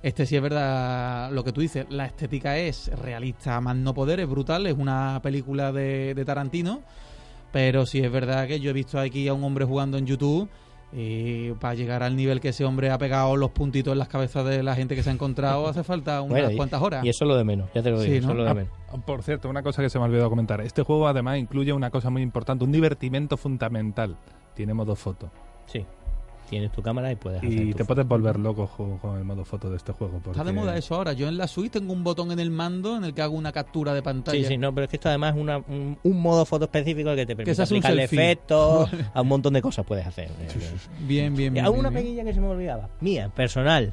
Este sí es verdad lo que tú dices, la estética es realista más no poder, es brutal, es una película de, de Tarantino, pero sí es verdad que yo he visto aquí a un hombre jugando en YouTube y para llegar al nivel que ese hombre ha pegado los puntitos en las cabezas de la gente que se ha encontrado hace falta unas Bueno, y- cuantas horas. Y eso es lo de menos, ya te lo digo, Sí, eso ¿no? es lo de Ah, menos. por cierto, una cosa que se me ha olvidado comentar. Este juego además incluye una cosa muy importante, un divertimento fundamental. Tiene modo foto. Sí. Tienes tu cámara y puedes hacer Y tu te foto. puedes volver loco con el modo foto de este juego. Está de moda eso ahora. Yo en la Switch tengo un botón en el mando en el que hago una captura de pantalla. Sí, sí, no, pero es que esto además es una- un, un modo foto específico que te permite aplicarle efectos, a un montón de cosas puedes hacer. Bien, bien, bien. bien, una pequeña que se me olvidaba, mía, personal.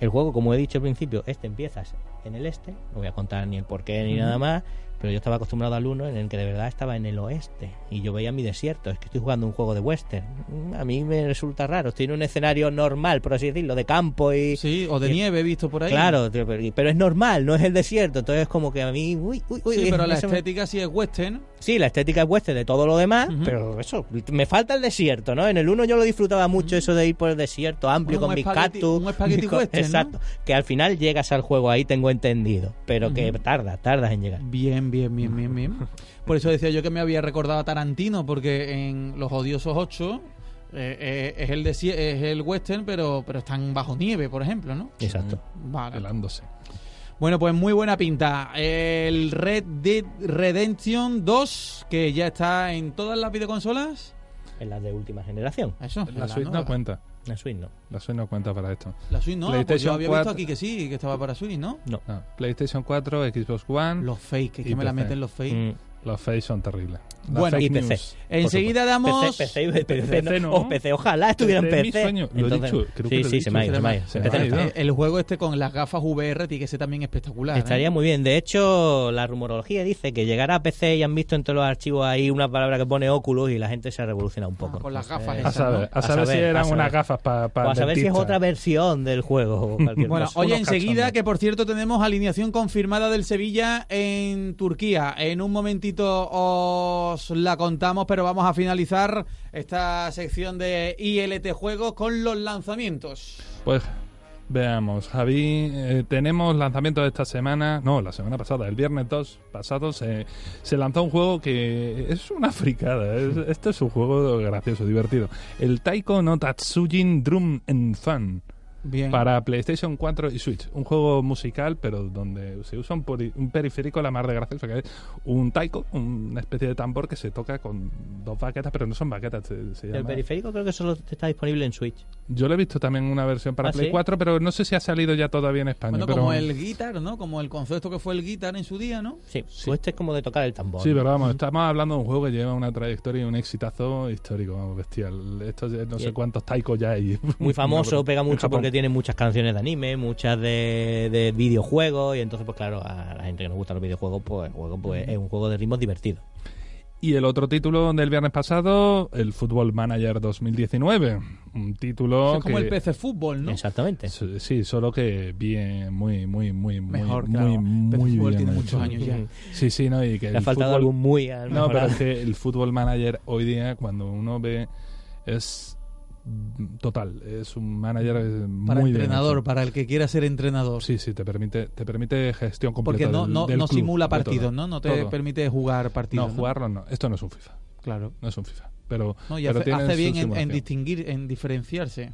El juego, como he dicho al principio, este empiezas en el este, no voy a contar ni el porqué ni nada más, pero yo estaba acostumbrado al 1 en el que de verdad estaba en el oeste y yo veía mi desierto. Es que estoy jugando un juego de western. Mm, A mí me resulta raro. Estoy en un escenario normal, por así decirlo, de campo y. Sí, o de y- nieve he visto por ahí. Claro, pero pero es normal, no es el desierto. Entonces, como que a mí. Uy, uy, uy, Sí, pero la eso me- estética sí es western. Sí, la estética es western de todo lo demás, pero eso, me falta el desierto, ¿no? En el 1 yo lo disfrutaba mucho, eso de ir por el desierto amplio Bueno, con mis cactus. un espagueti co- western, ¿no? Exacto. Que al final llegas al juego ahí, tengo entendido, pero que tarda, tardas en llegar. Bien, bien, bien, bien, bien. Por eso decía yo que me había recordado a Tarantino, porque en Los Odiosos 8 eh, eh, es, el es el western, pero, pero están bajo nieve, por ejemplo, ¿no? Exacto. Vale. Helándose. Bueno, pues muy buena pinta. El Red Dead Redemption 2, que ya está en todas las videoconsolas. En la de última generación. Eso, en La Switch no cuenta. La Switch no. La Switch no cuenta para esto. La Switch no, pues yo PlayStation había 4. visto aquí que sí, que estaba para Switch, ¿no? No. No. PlayStation 4, Xbox One. Los fake, es que me la meten los fake. Mm, Los face son terribles. Las Bueno, y PC. news. Enseguida damos... PC, PC, PC, PC no. no. O PC, ojalá estuviera en PC, mi sueño. Lo he dicho, creo que sí, he sí, dicho. se me ha ido, ha ha no. Eh, El juego este con las gafas VR tiene que ser también espectacular. ¿eh? Estaría muy bien. De hecho, la rumorología dice que llegará a PC y han visto entre los archivos ahí una palabra que pone Oculus y la gente se revoluciona un poco. Ah, con las gafas A esas, saber, ¿no? a saber, A si eran unas gafas para o a saber si es otra versión del juego. o Bueno, oye, enseguida, que por cierto tenemos alineación confirmada del Sevilla en Turquía. En un momentito os la contamos, pero vamos a finalizar esta sección de ILT Juegos con los lanzamientos. Pues veamos, Javi, eh, tenemos lanzamiento de esta semana, no, la semana pasada, el viernes 2 pasado se, se lanzó un juego que es una fricada, es- este es un juego gracioso, divertido. El Taiko no Tatsujin Drum and Fun Bien. para PlayStation 4 y Switch. Un juego musical, pero donde se usa un, un periférico la más de gracioso, que es un taiko, una especie de tambor que se toca con dos baquetas, pero no son baquetas. se- se El llama- periférico creo que solo está disponible en Switch. Yo lo he visto también una versión para ¿Ah, Play sí? 4, pero no sé si ha salido ya todavía en España. Bueno, pero- como el guitar, ¿no? Como el concepto que fue el guitar en su día, ¿no? Sí, pues este es como de tocar el tambor. Sí, pero vamos, estamos hablando de un juego que lleva una trayectoria y un exitazo histórico, vamos, bestial. Esto no sé cuántos taikos ya hay. Muy famoso, pega mucho porque tiene muchas canciones de anime, muchas de, de videojuegos y entonces pues claro, a la gente que nos gustan los videojuegos pues, el juego, pues es un juego de ritmos divertido. Y el otro título del viernes pasado, el Football Manager 2019. Un título Eso es como que- el PC Fútbol, ¿no? Exactamente. Sí, solo que bien, muy, muy, muy, muy, Mejor, muy, claro. muy, Fútbol bien tiene muchos años ya. Sí, sí, no, y que Le ha faltado fútbol- algún muy al No, pero es que el Football Manager hoy día, cuando uno ve, es total. Es un manager Para muy bien entrenador, para el que quiera ser entrenador. Sí, sí, te permite, te permite gestión completa Porque no, del- no, del no club, simula partidos, ¿no? No te Todo. permite jugar partidos. No, jugarlo no. Esto no es un FIFA. Claro. No es un FIFA. Pero, No, y pero hace, bien en, distinguir, en diferenciarse.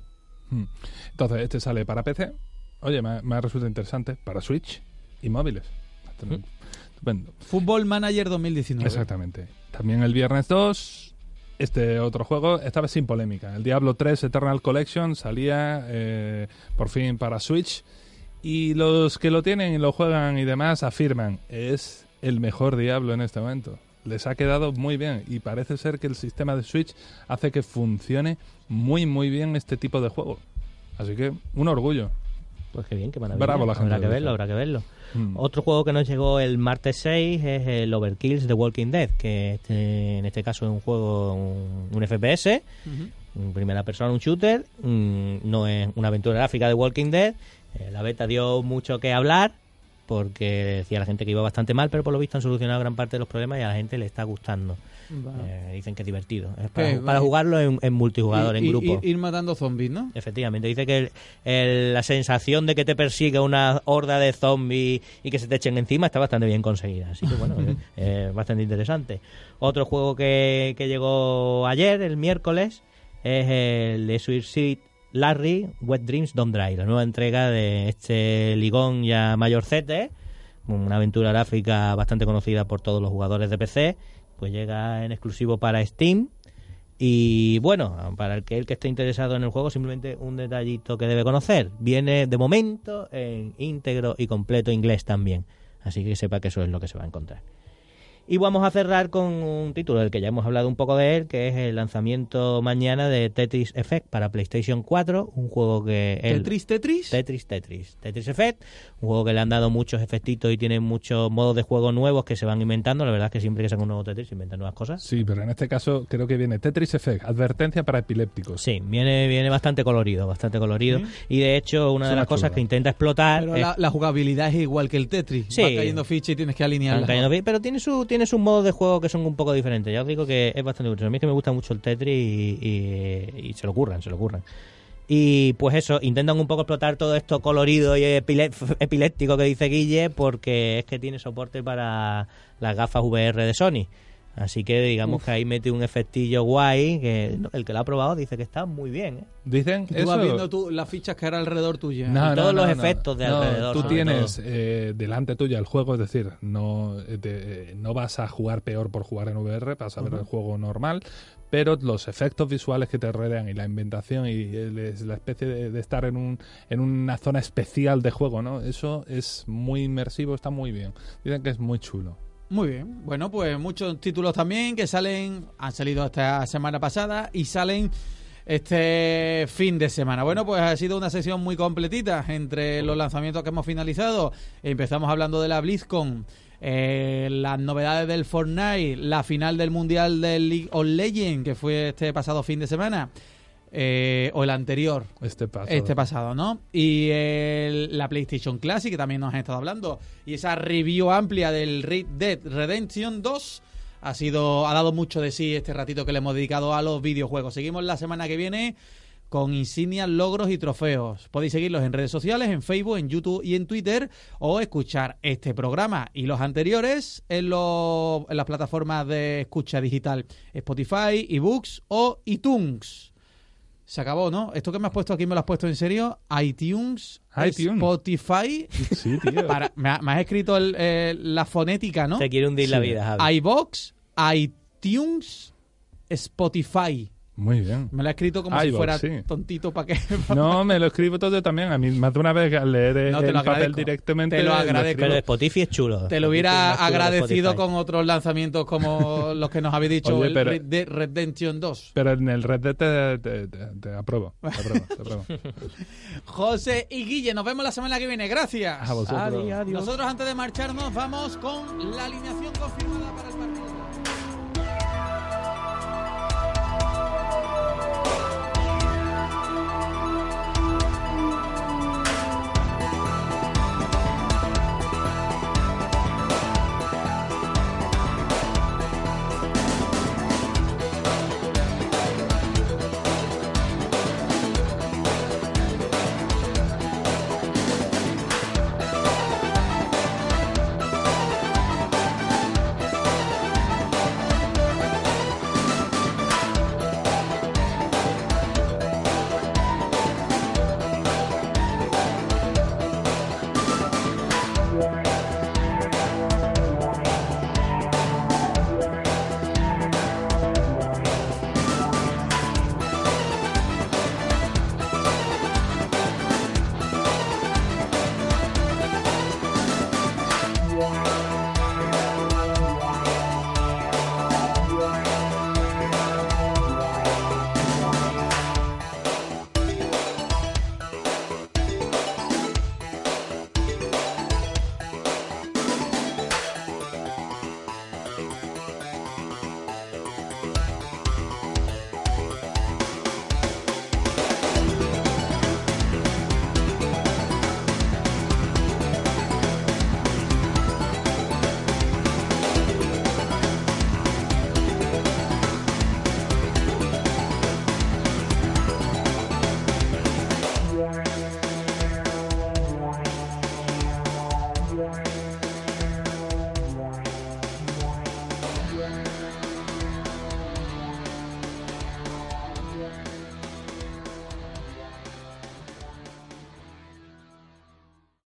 Mm. Entonces, este sale para PC. Oye, me, me ha resultado interesante. Para Switch y móviles. Mm. Estupendo. Fútbol Manager 2019. Exactamente. También el viernes 2, este otro juego, esta vez sin polémica. El Diablo 3 Eternal Collection salía eh, por fin para Switch. Y los que lo tienen y lo juegan y demás afirman, es el mejor Diablo en este momento. Les ha quedado muy bien y parece ser que el sistema de Switch hace que funcione muy muy bien este tipo de juego. Así que un orgullo. Pues qué bien, qué maravilla. Bravo la gente habrá que verlo, habrá que verlo. Mm. Otro juego que nos llegó el martes 6 es el Overkills The Walking Dead, que este- en este caso es un juego, un, un FPS, en primera persona, un shooter, mm, no es una aventura gráfica de Walking Dead. Eh, la beta dio mucho que hablar porque decía la gente que iba bastante mal, pero por lo visto han solucionado gran parte de los problemas y a la gente le está gustando. Eh, dicen que es divertido. Es para, jugarlo en, en multijugador, Y- en grupo. y- ir matando zombies, ¿no? Efectivamente, dice que el- el- la sensación de que te persigue una horda de zombies y que se te echen encima está bastante bien conseguida. Así que bueno, es es bastante interesante. Otro juego que, que llegó ayer, el miércoles, es el de Suicide Larry Wet Dreams Don't Dry, la nueva entrega de este ligón ya mayorcete, una aventura gráfica bastante conocida por todos los jugadores de PC, pues llega en exclusivo para Steam. Y bueno, para el que el que esté interesado en el juego, simplemente un detallito que debe conocer. Viene de momento en íntegro y completo inglés también. Así que sepa que eso es lo que se va a encontrar. Y vamos a cerrar con un título del que ya hemos hablado un poco de él, que es el lanzamiento mañana de Tetris Effect para PlayStation 4, un juego que... el- Tetris, Tetris. Tetris, Tetris. Tetris Effect, un juego que le han dado muchos efectitos y tiene muchos modos de juego nuevos que se van inventando. La verdad es que siempre que sacan un nuevo Tetris se inventan nuevas cosas. Sí, pero en este caso creo que viene Tetris Effect, advertencia para epilépticos. Sí, viene, viene bastante colorido, bastante colorido. Y de hecho, una de las cosas que intenta explotar Pero es la, la jugabilidad es igual que el Tetris. Sí. Va cayendo ficha y tienes que bien, pero tiene su tiene sus modos de juego que son un poco diferentes. Ya os digo que es bastante curioso. A mí es que me gusta mucho el Tetris y, y se lo curran, se lo curran. Y pues eso, intentan un poco explotar todo esto colorido y epiléptico que dice Guille, porque es que tiene soporte para las gafas VR de Sony. Así que digamos que ahí mete un efectillo guay, que el que lo ha probado dice que está muy bien. ¿eh? Dicen Tú eso. vas viendo tú las fichas que hay alrededor tuya. No, y todos los efectos de No, alrededor, Tú tienes eh, delante tuya el juego, es decir, no, eh, te- eh, no vas a jugar peor por jugar en VR, vas a ver el juego normal, pero los efectos visuales que te rodean y la inventación y el- es la especie de, de estar en, un, en una zona especial de juego, ¿no? Eso es muy inmersivo, está muy bien. Dicen que es muy chulo. Muy bien. Bueno, pues muchos títulos también que salen, han salido esta semana pasada y salen este fin de semana. Bueno, pues ha sido una sesión muy completita entre los lanzamientos que hemos finalizado. Empezamos hablando de la BlizzCon, eh, las novedades del Fortnite, la final del Mundial del League of Legends, que fue este pasado fin de semana, eh, o el anterior. Este paso. Este pasado, ¿no? Y el- la PlayStation Classic, que también nos han estado hablando. Y esa review amplia del Red Dead Redemption 2 ha sido ha dado mucho de sí este ratito que le hemos dedicado a los videojuegos. Seguimos la semana que viene con insignias, logros y trofeos. Podéis seguirlos en redes sociales, en Facebook, en YouTube y en Twitter, o escuchar este programa y los anteriores en, los- en las plataformas de escucha digital, Spotify, eBooks o iTunes. Se acabó, ¿no? Esto que me has puesto aquí me lo has puesto en serio. iTunes, iTunes. Spotify. Sí, tío. Para, me, ha- me has escrito el, eh, la fonética, ¿no? Se quiere hundir la Sí. vida, Javi. iBox, iTunes, Spotify. Muy bien. Me lo ha escrito como si fuera sí. tontito para que... No, me lo escribo todo también. A mí más de una vez al leer No, el lo papel directamente. Te lo agradezco. Pero Spotify es chulo. Te lo hubiera que agradecido con otros lanzamientos como los que nos habéis dicho, Oye, el pero- Red Dead Redemption 2. Pero en el Red Dead te, te- te- te apruebo. Te apruebo, te apruebo. José y Guille, nos vemos la semana que viene. Gracias. A vosotros. Adiós, adiós. Nosotros antes de marcharnos vamos con la alineación confirmada para el partido.